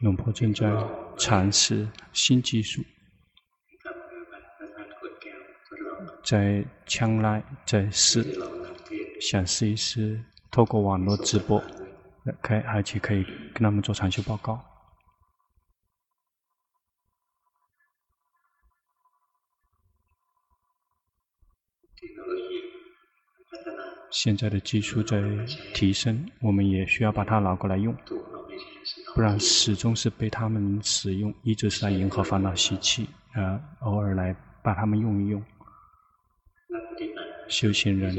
龙婆正在尝试新技术，在将来在试，想试一试透过网络直播，可以而且可以跟他们做长修报告。现在的技术在提升，我们也需要把它拿过来用，不然始终是被他们使用，一直是在迎合烦恼习气，啊，偶尔来把他们用一用。修行人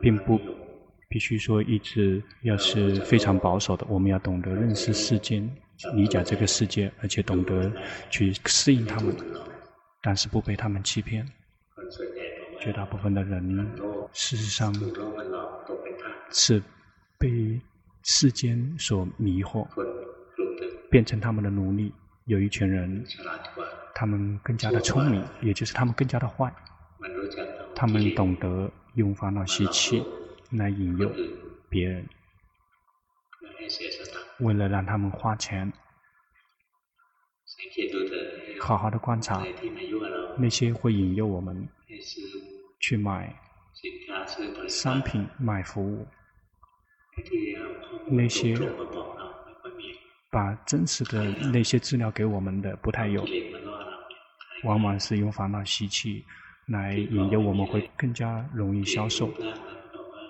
并不必须说一直要是非常保守的，我们要懂得认识世间，理解这个世界，而且懂得去适应他们，但是不被他们欺骗。绝大部分的人，事实上是被世间所迷惑，变成他们的奴隶。有一群人，他们更加的聪明，也就是他们更加的坏。他们懂得用烦恼习气来引诱别人，为了让他们花钱。好好的观察那些会引诱我们。去买商品、买服务，那些把真实的那些资料给我们的不太有，往往是用烦恼习气来引诱我们，会更加容易销售。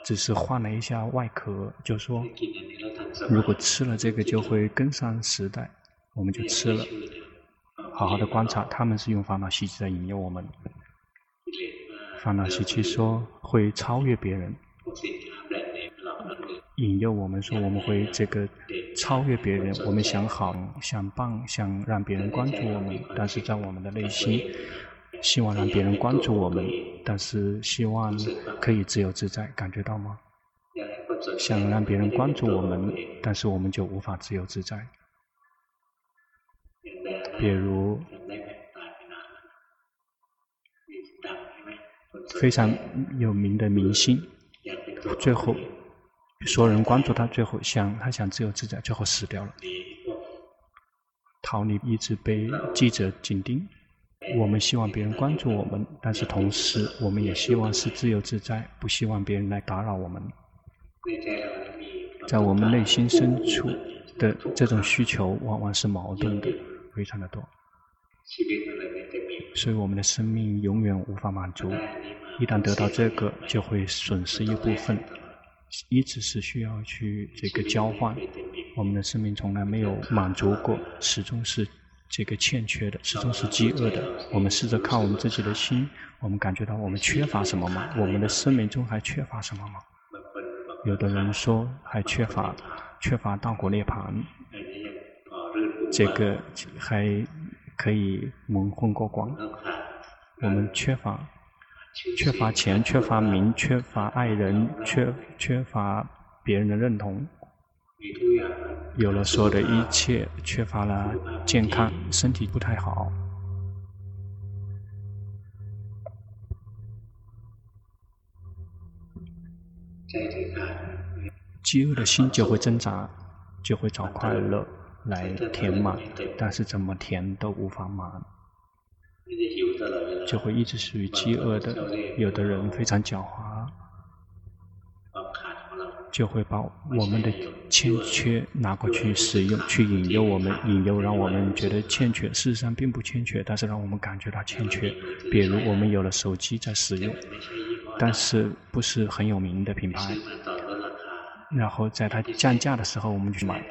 只是换了一下外壳，就说如果吃了这个就会跟上时代，我们就吃了。好好的观察，他们是用烦恼习气在引诱我们。烦恼习气说会超越别人，引诱我们说我们会这个超越别人，我们想好想棒想让别人关注我们，但是在我们的内心希望让别人关注我们，但是希望可以自由自在，感觉到吗？想让别人关注我们，但是我们就无法自由自在。比如。非常有名的明星，最后所有人关注他，最后想他想自由自在，最后死掉了，逃离一直被记者紧盯。我们希望别人关注我们，但是同时我们也希望是自由自在，不希望别人来打扰我们。在我们内心深处的这种需求，往往是矛盾的，非常的多。所以我们的生命永远无法满足。一旦得到这个，就会损失一部分，一直是需要去这个交换。我们的生命从来没有满足过，始终是这个欠缺的，始终是饥饿的。我们试着靠我们自己的心，我们感觉到我们缺乏什么吗？我们的生命中还缺乏什么吗？有的人说还缺乏，缺乏道果涅槃，这个还可以蒙混过关。我们缺乏。缺乏钱，缺乏名，缺乏爱人，缺缺乏别人的认同，有了所有的一切，缺乏了健康，身体不太好。饥饿的心就会挣扎，就会找快乐来填满，但是怎么填都无法满。就会一直属于饥饿的。有的人非常狡猾，就会把我们的欠缺拿过去使用，去引诱我们，引诱让我们觉得欠缺。事实上并不欠缺，但是让我们感觉到欠缺。比如我们有了手机在使用，但是不是很有名的品牌，然后在它降价的时候我们去买，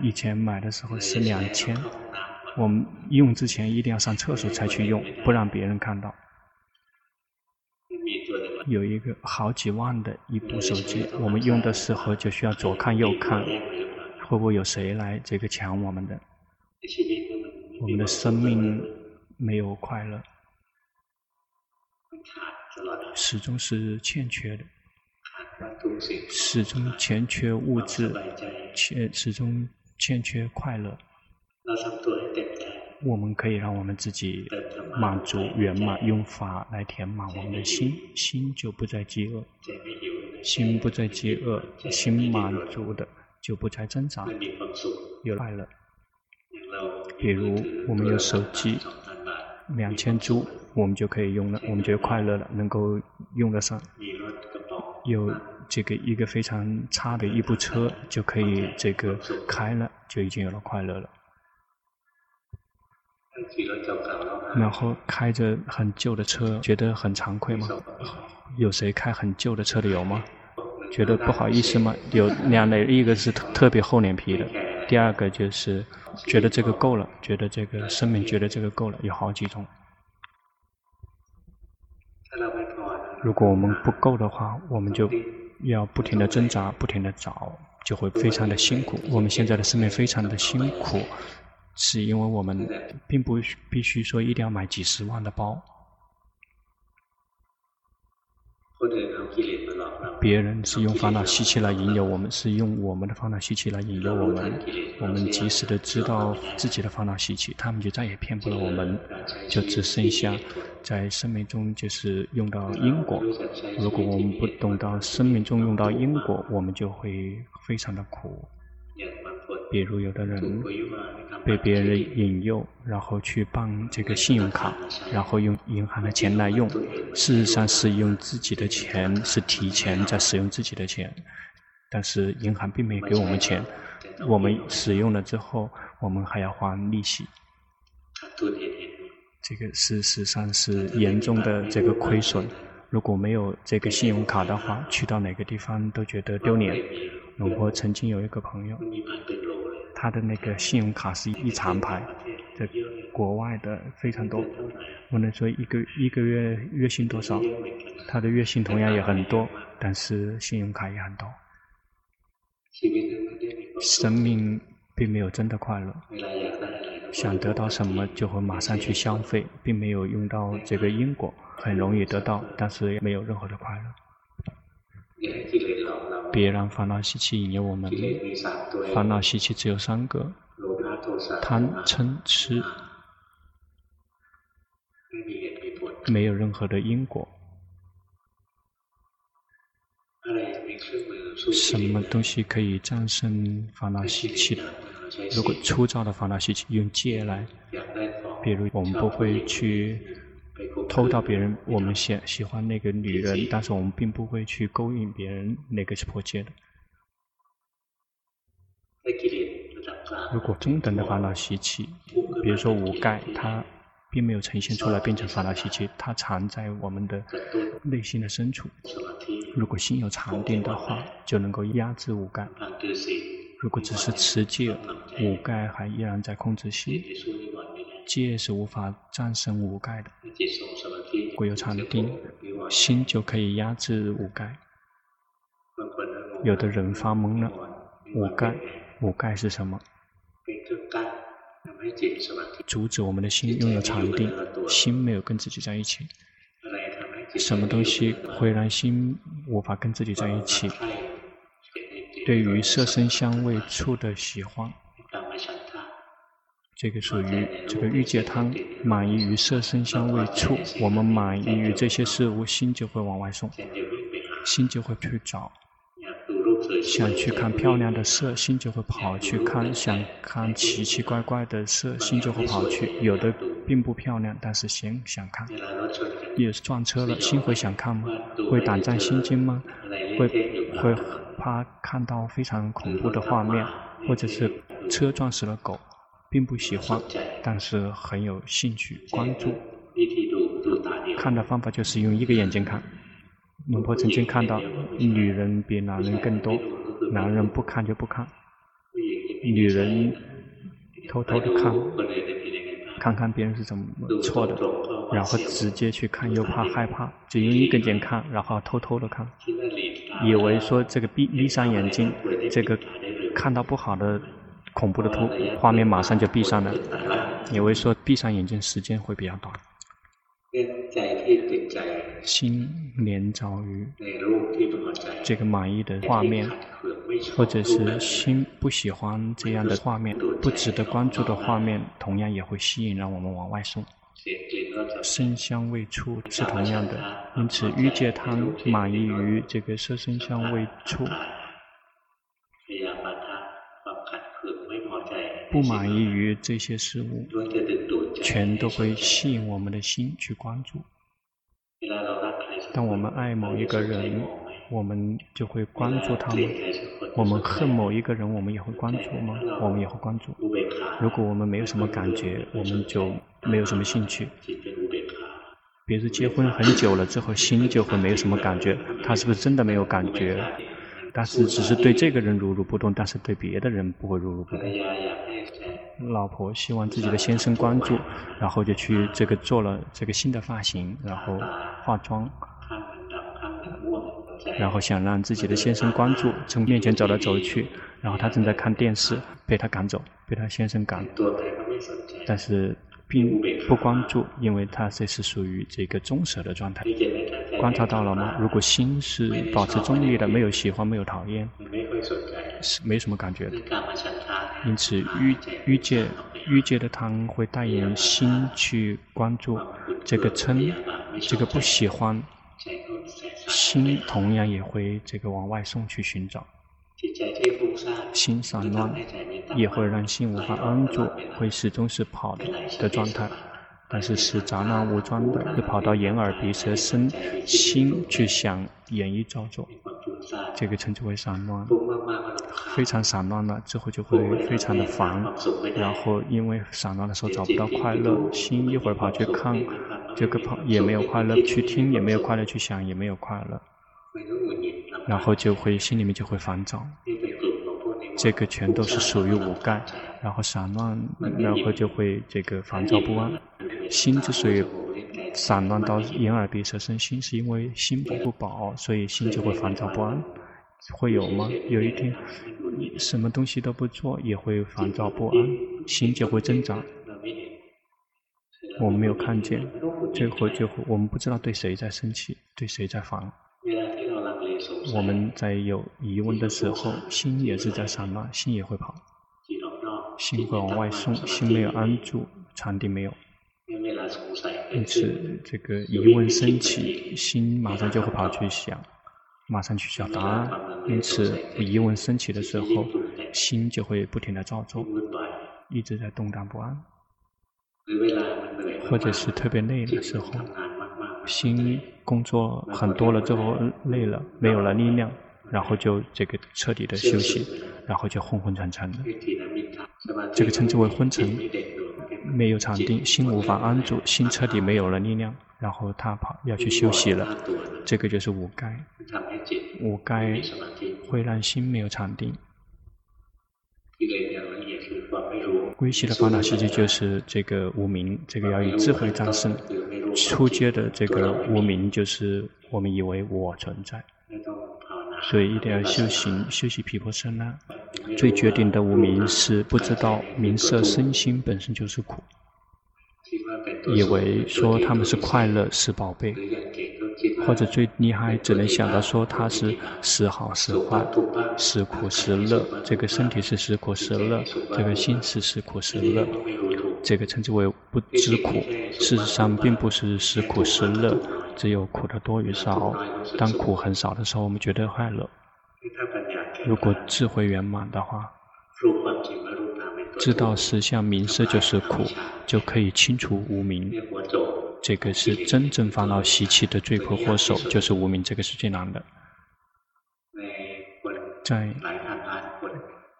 以前买的时候是两千。我们用之前一定要上厕所才去用，不让别人看到。有一个好几万的一部手机，我们用的时候就需要左看右看，会不会有谁来这个抢我们的？我们的生命没有快乐，始终是欠缺的，始终欠缺物质，欠始终欠缺快乐。我们可以让我们自己满足圆满，用法来填满我们的心，心就不再饥饿，心不再饥饿，心满足的，就不再挣扎，有快乐。比如我们有手机，两千铢，我们就可以用了，我们就快乐了，能够用得上。有这个一个非常差的一部车，就可以这个开了，就已经有了快乐了。然后开着很旧的车，觉得很惭愧吗？有谁开很旧的车的有吗？觉得不好意思吗？有两类，一个是特别厚脸皮的，第二个就是觉得这个够了，觉得这个生命觉得这个够了，有好几种。如果我们不够的话，我们就要不停地挣扎，不停地找，就会非常的辛苦。我们现在的生命非常的辛苦，是因为我们并不必须说一定要买几十万的包。别人是用烦恼习气来引诱我们，是用我们的烦恼习气来引诱我们。我们及时的知道自己的烦恼习气，他们就再也骗不了我们，就只剩下在生命中就是用到因果。如果我们不懂到生命中用到因果，我们就会非常的苦。比如有的人被别人引诱，然后去办这个信用卡，然后用银行的钱来用，事实上是用自己的钱，是提前在使用自己的钱，但是银行并没有给我们钱，我们使用了之后，我们还要还利息，这个事实上是严重的这个亏损。如果没有这个信用卡的话，去到哪个地方都觉得丢脸。我曾经有一个朋友。他的那个信用卡是一长排，在国外的非常多。不能说一个一个月月薪多少？他的月薪同样也很多，但是信用卡也很多。生命并没有真的快乐，想得到什么就会马上去消费，并没有用到这个因果，很容易得到，但是没有任何的快乐。别让烦恼习气引诱我们。烦恼习气只有三个：贪、嗔、痴，没有任何的因果。什么东西可以战胜烦恼习气？如果粗糙的烦恼习气，用戒来。比如我们不会去。偷到别人，我们喜喜欢那个女人，但是我们并不会去勾引别人，那个是破戒的。如果中等的烦恼习气，比如说五盖，它并没有呈现出来变成烦恼习气，它藏在我们的内心的深处。如果心有禅定的话，就能够压制五盖。如果只是持戒，五盖还依然在控制心。戒是无法战胜五盖的，唯有禅定，心就可以压制五盖。有的人发懵了，五盖，五盖是什么？阻止我们的心拥有禅定，心没有跟自己在一起。什么东西会让心无法跟自己在一起？对于色声香味触的喜欢。这个属于这个欲界贪，满意于色声香味触，我们满意于这些事物，心就会往外送，心就会去找，想去看漂亮的色，心就会跑去看，想看奇奇怪怪的色，心就会跑去。有的并不漂亮，但是心想看。也是撞车了，心会想看吗？会胆战心惊吗？会会怕看到非常恐怖的画面，或者是车撞死了狗？并不喜欢，但是很有兴趣关注。看的方法就是用一个眼睛看。龙婆曾经看到，女人比男人更多，男人不看就不看，女人偷偷的看，看看别人是怎么错的，然后直接去看，又怕害怕，就用一个眼看，然后偷偷的看，以为说这个闭闭上眼睛，这个看到不好的。恐怖的图画面马上就闭上了，也会说闭上眼睛时间会比较短。心连着于这个满意的画面，或者是心不喜欢这样的画面，不值得关注的画面，同样也会吸引让我们往外送。声香味触是同样的，因此欲界贪满意于这个色身香味触。不满意于这些事物，全都会吸引我们的心去关注。当我们爱某一个人，我们就会关注他们；我们恨某一个人，我们也会关注吗？我们也会关注。如果我们没有什么感觉，我们就没有什么兴趣。比如结婚很久了之后，心就会没有什么感觉，他是不是真的没有感觉？但是只是对这个人如如不动，但是对别的人不会如如不动。老婆希望自己的先生关注，然后就去这个做了这个新的发型，然后化妆，然后想让自己的先生关注，从面前走来走去，然后他正在看电视，被他赶走，被他先生赶，但是并不关注，因为他这是属于这个中舍的状态。观察到了吗？如果心是保持中立的，没有喜欢，没有讨厌，是没什么感觉的。因此，欲欲界欲界的贪会带领心去关注这个嗔，这个不喜欢，心同样也会这个往外送去寻找。心散乱也会让心无法安住，会始终是跑的状态。但是是杂乱无章的，又跑到眼耳鼻舌身心去想演绎造作，这个称之为散乱，非常散乱了之后就会非常的烦，然后因为散乱的时候找不到快乐，心一会儿跑去看这个跑也没有快乐，去听也没有快乐，去想也没有快乐，然后就会心里面就会烦躁，这个全都是属于五盖，然后散乱，然后就会这个烦躁不安。心之所以散乱到眼耳鼻舌身心，是因为心不不饱，所以心就会烦躁不安。会有吗？有一天，什么东西都不做，也会烦躁不安，心就会增长。我们没有看见，最后就会我们不知道对谁在生气，对谁在烦。我们在有疑问的时候，心也是在散乱，心也会跑，心会往外送，心没有安住，禅定没有。因此，这个疑问升起，心马上就会跑去想，马上去找答案。因此，疑问升起的时候，心就会不停的造作，一直在动荡不安。或者是特别累的时候，心工作很多了之后累了，没有了力量，然后就这个彻底的休息，然后就昏昏沉沉的。这个称之为昏沉。没有禅定，心无法安住，心彻底没有了力量，然后他跑要去休息了，这个就是五该。五该会让心没有禅定。归西的烦恼习气就是这个无明，这个要以智慧战胜。初阶的这个无明就是我们以为我存在，所以一定要修行，修习毗婆舍那。最绝顶的无明是不知道名色身心本身就是苦，以为说他们是快乐是宝贝，或者最厉害只能想到说他是时好时坏，时苦时乐，这个身体是时苦时乐，这个心是时苦时乐，这个称之为不知苦。事实上并不是时苦时乐，只有苦的多与少。当苦很少的时候，我们觉得快乐。如果智慧圆满的话，知道实相名色就是苦，就可以清除无明。这个是真正烦恼习气的罪魁祸首，就是无明。这个是最难的。在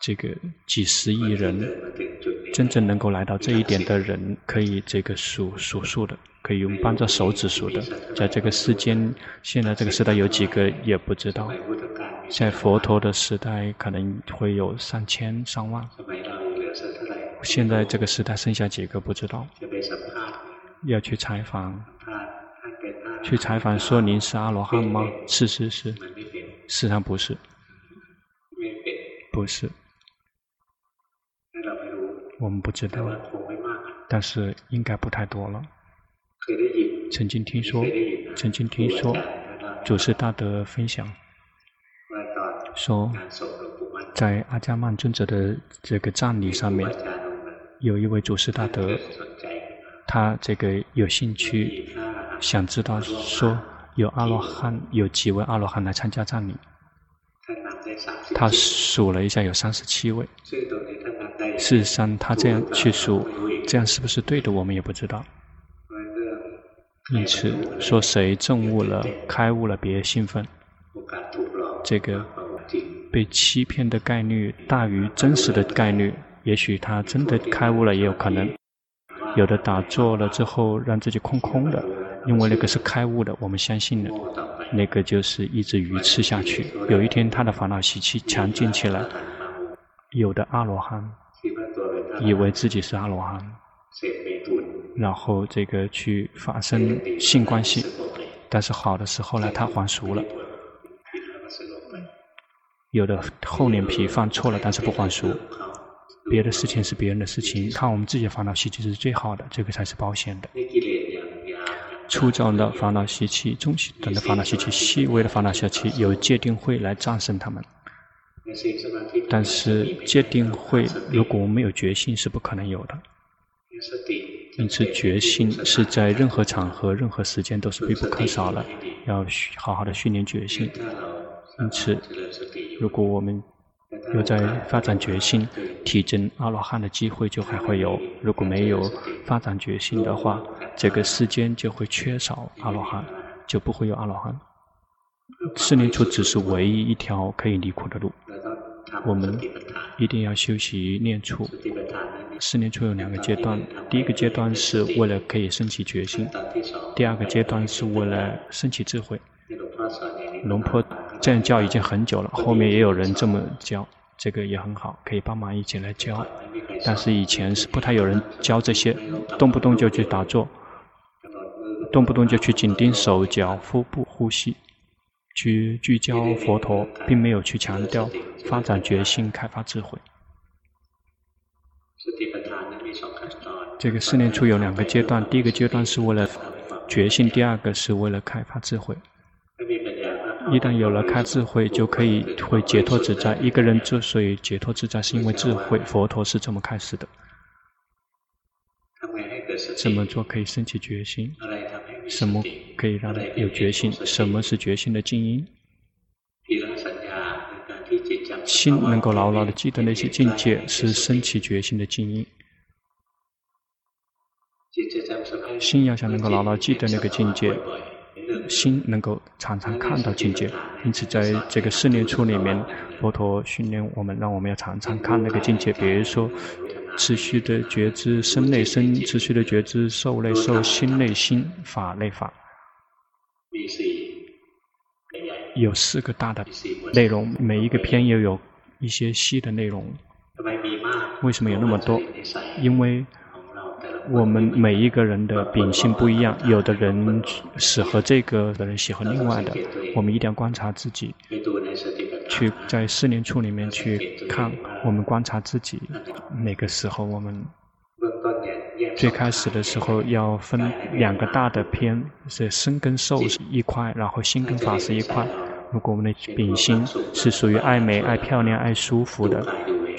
这个几十亿人，真正能够来到这一点的人，可以这个数数数的，可以用扳着手指数的。在这个世间，现在这个时代有几个也不知道。在佛陀的时代，可能会有上千上万。现在这个时代剩下几个不知道。要去采访，去采访说您是阿罗汉吗？是是是，实际上不是，不是。我们不知道，但是应该不太多了。曾经听说，曾经听说，祖师大德分享。说，在阿伽曼尊者的这个葬礼上面，有一位祖师大德，他这个有兴趣，想知道说有阿罗汉，有几位阿罗汉来参加葬礼。他数了一下，有三十七位。事实上，他这样去数，这样是不是对的，我们也不知道。因此，说谁证悟了、开悟了，别兴奋。这个被欺骗的概率大于真实的概率。也许他真的开悟了，也有可能。有的打坐了之后，让自己空空的，因为那个是开悟的，我们相信的。那个就是一直愚痴下去。有一天，他的烦恼习气强劲起来，有的阿罗汉以为自己是阿罗汉，然后这个去发生性关系，但是好的时候呢，他还俗了。有的厚脸皮犯错了，但是不还俗。别的事情是别人的事情，看我们自己的烦恼习气是最好的，这个才是保险的。粗糙的烦恼习气、中等的烦恼习气、细微的烦恼习气，由戒定慧来战胜他们。但是戒定慧如果我们没有决心，是不可能有的。因此，决心是在任何场合、任何时间都是必不可少的，要好好的训练决心。因此，如果我们有在发展决心，体证阿罗汉的机会就还会有；如果没有发展决心的话，这个世间就会缺少阿罗汉，就不会有阿罗汉。四念处只是唯一一条可以离苦的路，我们一定要修习念处。四念处有两个阶段，第一个阶段是为了可以升起决心，第二个阶段是为了升起智慧。龙坡。这样教已经很久了，后面也有人这么教，这个也很好，可以帮忙一起来教。但是以前是不太有人教这些，动不动就去打坐，动不动就去紧盯手脚、腹部呼吸，去聚焦佛陀，并没有去强调发展决心、开发智慧。这个四念处有两个阶段，第一个阶段是为了觉心，第二个是为了开发智慧。一旦有了开智慧，就可以会解脱自在。一个人之所以解脱自在，是因为智慧。佛陀是这么开始的。怎么做可以升起决心？什么可以让他有决心？什么是决心的静音？心能够牢牢的记得那些境界，是升起决心的静音。心要想能够牢牢记得那个境界。心能够常常看到境界，因此在这个四念处里面，佛陀训练我们，让我们要常常看那个境界。比如说，持续的觉知身内身，持续的觉知受内受，心内心，法内法。有四个大的内容，每一个篇又有一些细的内容。为什么有那么多？因为。我们每一个人的秉性不一样，有的人适合这个，有的人喜欢另外的。我们一定要观察自己，去在四念处里面去看。我们观察自己，哪个时候我们最开始的时候要分两个大的篇，是身跟受是一块，然后心跟法是一块。如果我们的秉性是属于爱美、爱漂亮、爱舒服的。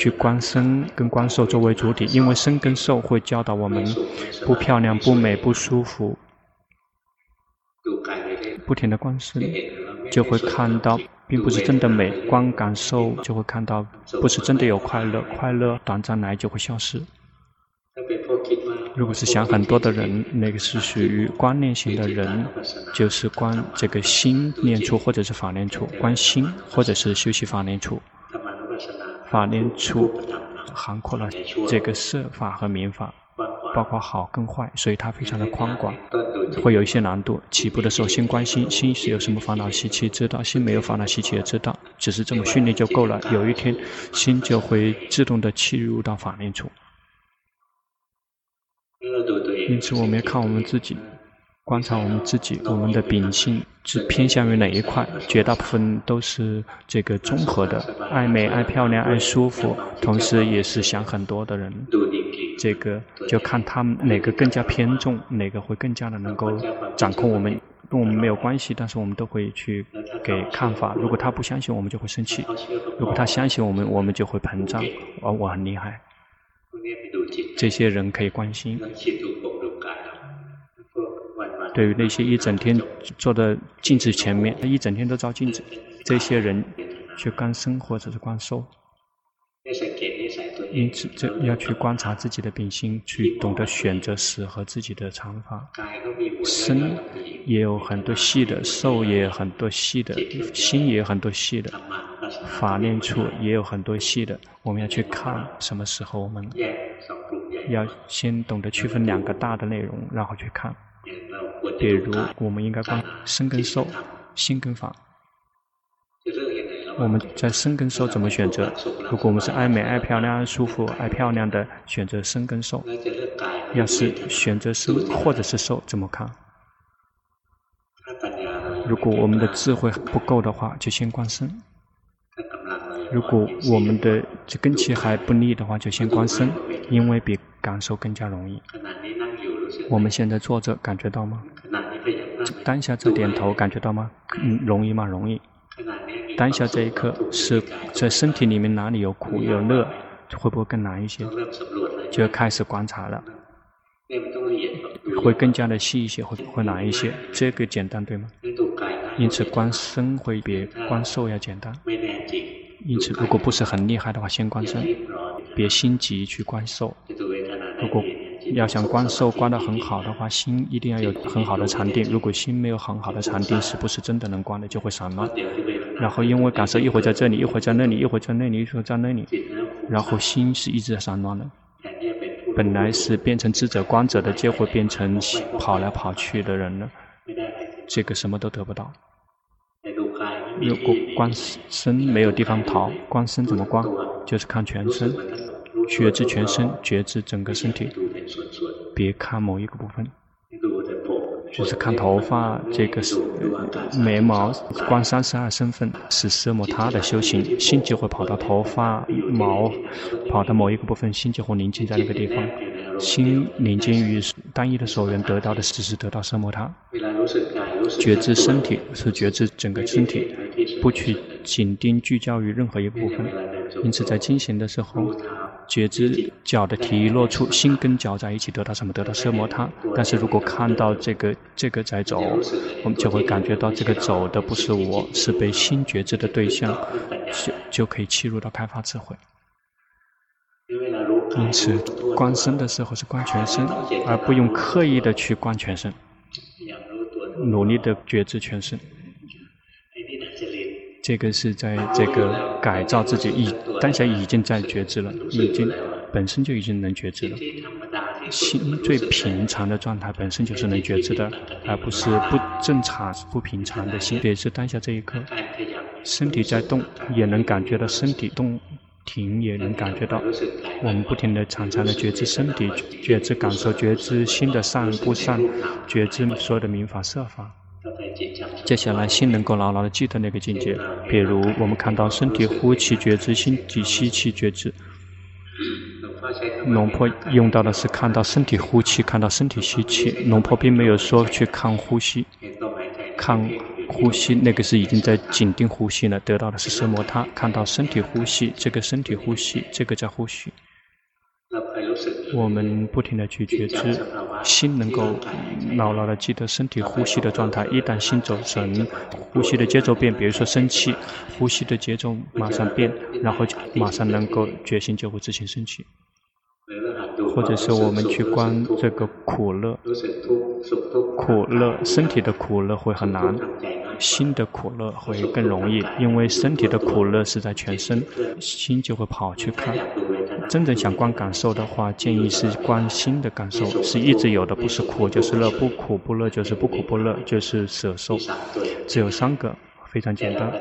去观身跟观受作为主体，因为身跟受会教导我们不漂亮、不美、不舒服。不停的观身，就会看到并不是真的美；观感受，就会看到不是真的有快乐，快乐短暂来就会消失。如果是想很多的人，那个是属于观念型的人，就是观这个心念处或者是法念处，观心或者是修习法念处。法念处涵括了这个色法和名法，包括好跟坏，所以它非常的宽广，会有一些难度。起步的时候先关心，心是有什么烦恼习气，知道；心没有烦恼习气也知道，只是这么训练就够了。有一天，心就会自动的切入到法念处。因此，我们要看我们自己。观察我们自己，我们的秉性是偏向于哪一块？绝大部分都是这个综合的，爱美、爱漂亮、爱舒服，同时也是想很多的人。这个就看他们哪个更加偏重，哪个会更加的能够掌控我们。跟我们没有关系，但是我们都会去给看法。如果他不相信，我们就会生气；如果他相信我们，我们就会膨胀。而我很厉害，这些人可以关心。对于那些一整天坐在镜子前面，一整天都照镜子，这些人去观生或者是观受，因此，这要去观察自己的秉性，去懂得选择适合自己的长发。身也有很多细的，受也有很多细的，心也有很多细的，法念处也有很多细的。我们要去看什么时候我们要先懂得区分两个大的内容，然后去看。比如，我们应该观生跟受，心跟法。我们在生跟受怎么选择？如果我们是爱美、爱漂亮、爱舒服、爱漂亮的，选择生跟受；要是选择生或者是受，怎么看？如果我们的智慧不够的话，就先观身；如果我们的这根气还不利的话，就先观身，因为比感受更加容易。我们现在坐着，感觉到吗？当下这点头，感觉到吗？嗯，容易吗？容易。当下这一刻是在身体里面哪里有苦有乐，会不会更难一些？就要开始观察了，会更加的细一些，会会难一些。这个简单对吗？因此观身会比观受要简单。因此，如果不是很厉害的话，先观身，别心急去观受。如果要想观受观得很好的话，心一定要有很好的禅定。如果心没有很好的禅定，是不是真的能观的，就会散乱。然后因为感受一会在这里，一会在那里，一会在那里，一会在那里，然后心是一直在散乱的。本来是变成智者观者的，结果变成跑来跑去的人了。这个什么都得不到。如果观身没有地方逃，观身怎么观？就是看全身。觉知全身，觉知整个身体，别看某一个部分，就是看头发，这个是眉毛，观三十二身份是奢摩他的修行，心就会跑到头发毛，跑到某一个部分，心就会宁静在那个地方，心宁静于单一的所缘得到的只是得到奢摩他，觉知身体是觉知整个身体，不去紧盯聚焦于任何一个部分，因此在进行的时候。觉知脚的体落处，心跟脚在一起，得到什么？得到奢摩他。但是如果看到这个这个在走，我们就会感觉到这个走的不是我，是被心觉知的对象，就就可以切入到开发智慧。因此，观身的时候是观全身，而不用刻意的去观全身，努力的觉知全身。这个是在这个改造自己，已当下已经在觉知了，已经本身就已经能觉知了。心最平常的状态本身就是能觉知的，而不是不正常、不平常的心。也是当下这一刻，身体在动，也能感觉到身体动停，也能感觉到。我们不停地、常常的觉知身体，觉知感受，觉知心的善不善，觉知所有的名法色法。接下来，心能够牢牢的记得那个境界。比如，我们看到身体呼气觉知，心体吸气觉知。龙婆用到的是看到身体呼气，看到身体吸气。龙婆并没有说去看呼吸，看呼吸那个是已经在紧盯呼吸了，得到的是奢摩他。看到身体呼吸，这个身体呼吸，这个叫呼吸。我们不停的去觉知，心能够牢牢地记得身体呼吸的状态。一旦心走神，呼吸的节奏变，比如说生气，呼吸的节奏马上变，然后马上能够觉心就会自行生气。或者是我们去观这个苦乐，苦乐身体的苦乐会很难，心的苦乐会更容易，因为身体的苦乐是在全身，心就会跑去看。真正想观感受的话，建议是观心的感受，是一直有的，不是苦就是乐，不苦不乐就是不苦不乐，就是舍受，只有三个，非常简单。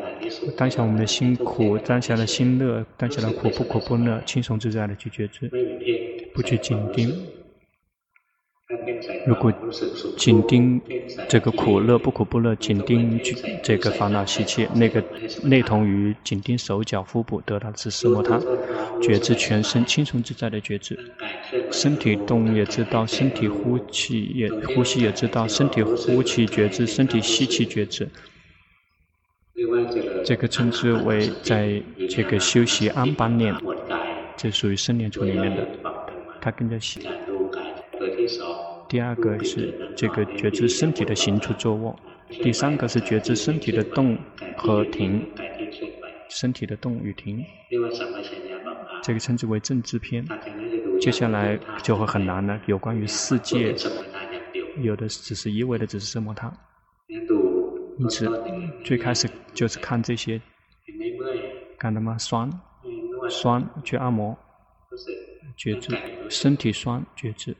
当下我们的心苦，当下的心乐，当下的苦不苦不乐，轻松自在的去觉知，不去紧盯。如果紧盯这个苦乐不苦不乐，紧盯这个烦恼习气，那个类同于紧盯手脚腹部得到的是奢摩他，觉知全身轻松自在的觉知，身体动也知道，身体呼气也呼吸也知道，身体呼气觉知，身体吸气觉知，这个称之为在这个修习安般念，这属于生念处里面的，它更加细。第二个是这个觉知身体的行处坐卧，第三个是觉知身体的动和停，身体的动与停。这个称之为政治篇。接下来就会很难了，有关于世界，有的只是一味的只是折磨他。因此，最开始就是看这些，感到吗？酸，酸，去按摩，觉知，身体酸，觉知，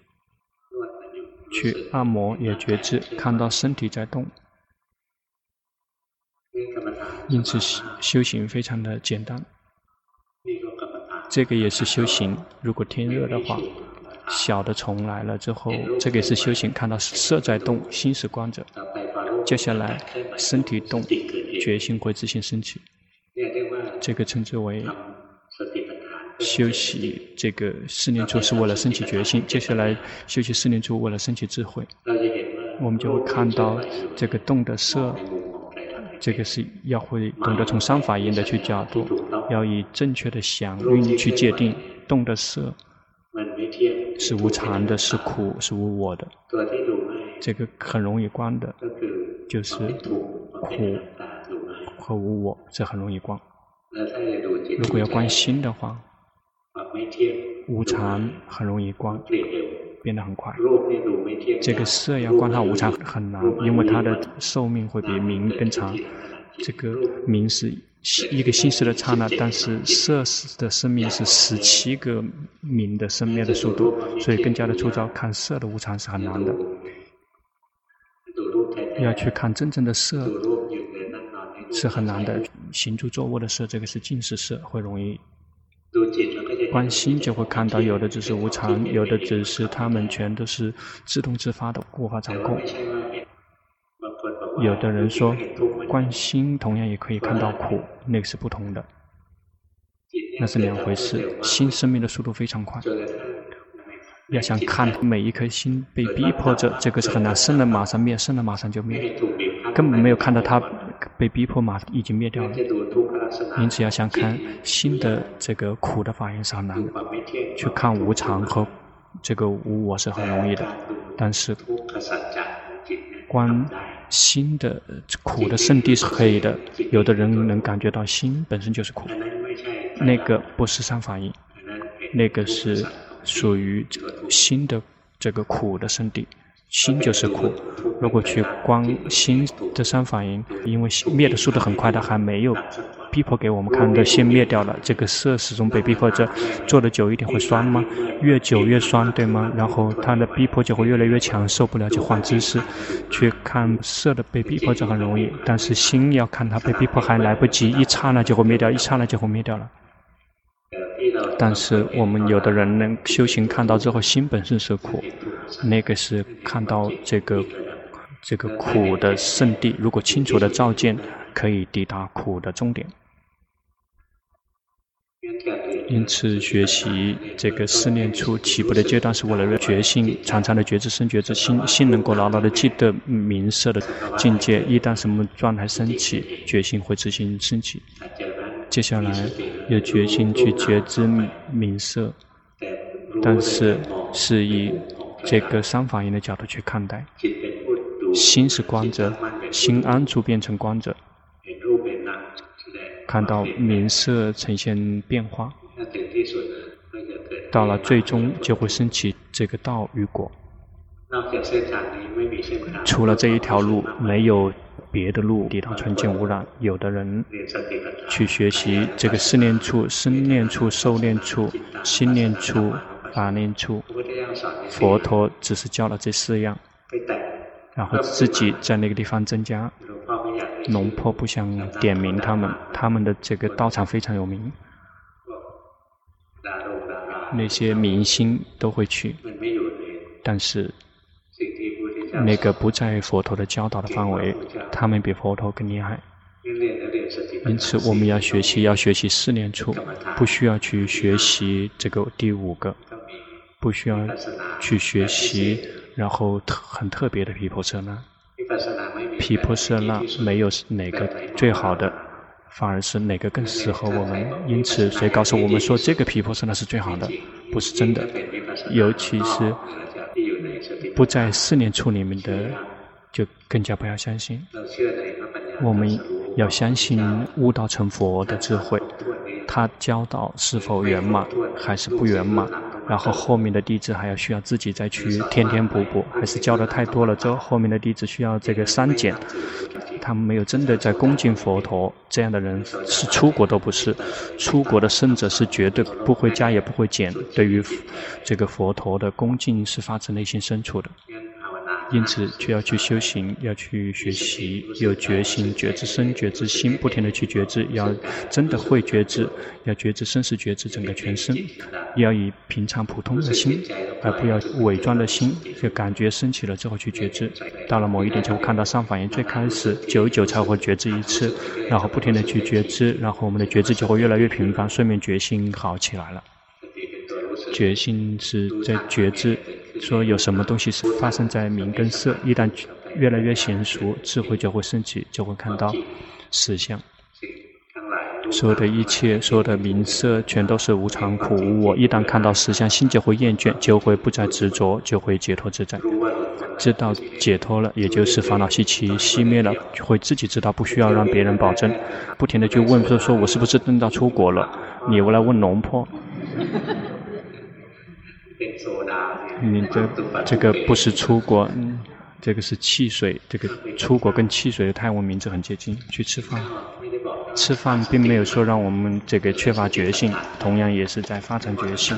去按摩也觉知，看到身体在动。因此，修行非常的简单。这个也是修行。如果天热的话，小的虫来了之后，这个也是修行。看到色在动，心是观者。接下来身体动，觉性会自行升起。这个称之为修习。这个四念处是为了升起觉性。接下来修习四念处为了升起智慧。我们就会看到这个动的色。这个是要会懂得从三法印的去角度，要以正确的响韵去界定动的色是无常的，是苦，是无我的。这个很容易观的，就是苦和无我，这很容易观。如果要观心的话，无常很容易观，变得很快。这个色要观察无常很难，因为它的寿命会比明更长。这个明是一个心识的刹那，但是色的生命是十七个明的生灭的速度，所以更加的粗糙。看色的无常是很难的。要去看真正的色是很难的。行住坐卧的色，这个是近视色，会容易。观心就会看到，有的只是无常，有的只是他们全都是自动自发的，无法掌控。有的人说，观心同样也可以看到苦，那个是不同的，那是两回事。心生命的速度非常快，要想看每一颗心被逼迫着，这个是很难。生了马上灭，生了马上就灭，根本没有看到它被逼迫，马已经灭掉了。因此，要想看新的这个苦的法印是很难，去看无常和这个无我是很容易的，但是观心的苦的圣地是可以的。有的人能感觉到心本身就是苦，那个不是三法印，那个是属于新的这个苦的圣地，心就是苦。如果去观心的三法印，因为灭的速度很快，它还没有。逼迫给我们看的，先灭掉了。这个色始终被逼迫着，坐得久一点会酸吗？越久越酸，对吗？然后它的逼迫就会越来越强，受不了就换姿势。去看色的被逼迫着很容易，但是心要看它被逼迫还来不及，一刹那就会灭掉，一刹那就会灭掉了。但是我们有的人能修行看到之后，心本身是苦，那个是看到这个这个苦的圣地。如果清楚的照见，可以抵达苦的终点。因此，学习这个四念处起步的阶段，是为了觉性，常常的觉知生觉知心，心能够牢牢的记得名色的境界。一旦什么状态升起，觉性会自行升起。接下来，有决心去觉知名色，但是是以这个三法印的角度去看待。心是光者，心安住变成光者。看到名色呈现变化，到了最终就会升起这个道与果。除了这一条路，没有别的路抵达纯净无染。有的人去学习这个四念处、生念处、受念处、心念处、法念处，佛陀只是教了这四样，然后自己在那个地方增加。龙婆不想点名他们，他们的这个道场非常有名，那些明星都会去，但是那个不在佛陀的教导的范围，他们比佛陀更厉害。因此，我们要学习，要学习四念处，不需要去学习这个第五个，不需要去学习，然后特很特别的皮婆舍那。皮婆舍那没有哪个最好的，反而是哪个更适合我们。因此，谁告诉我们说这个皮婆舍那是最好的？不是真的。尤其是不在四念处里面的，就更加不要相信。我们要相信悟道成佛的智慧。他教导是否圆满还是不圆满，然后后面的弟子还要需要自己再去添添补补，还是教的太多了之后，后面的弟子需要这个删减。他们没有真的在恭敬佛陀，这样的人是出国都不是，出国的圣者是绝对不会加也不会减，对于这个佛陀的恭敬是发自内心深处的。因此，就要去修行，要去学习，有决心、觉知身、觉知心，不停地去觉知，要真的会觉知，要觉知生死觉知整个全身，要以平常普通的心，而不要伪装的心，就感觉升起了之后去觉知，到了某一点就会看到上反应，最开始久久才会觉知一次，然后不停地去觉知，然后我们的觉知就会越来越频繁，睡眠觉性好起来了。觉性是在觉知。说有什么东西是发生在名跟色，一旦越来越娴熟，智慧就会升起，就会看到实相。所有的一切，所有的名色，全都是无常、苦、无我。一旦看到实相，心就会厌倦，就会不再执着，就会解脱自在。知道解脱了，也就是烦恼习气熄灭了，就会自己知道，不需要让别人保证。不停地去问，说说我是不是真的出国了？你又来问龙婆。你这这个不是出国，这个是汽水。这个出国跟汽水的泰文名字很接近。去吃饭，吃饭并没有说让我们这个缺乏决心，同样也是在发展决心。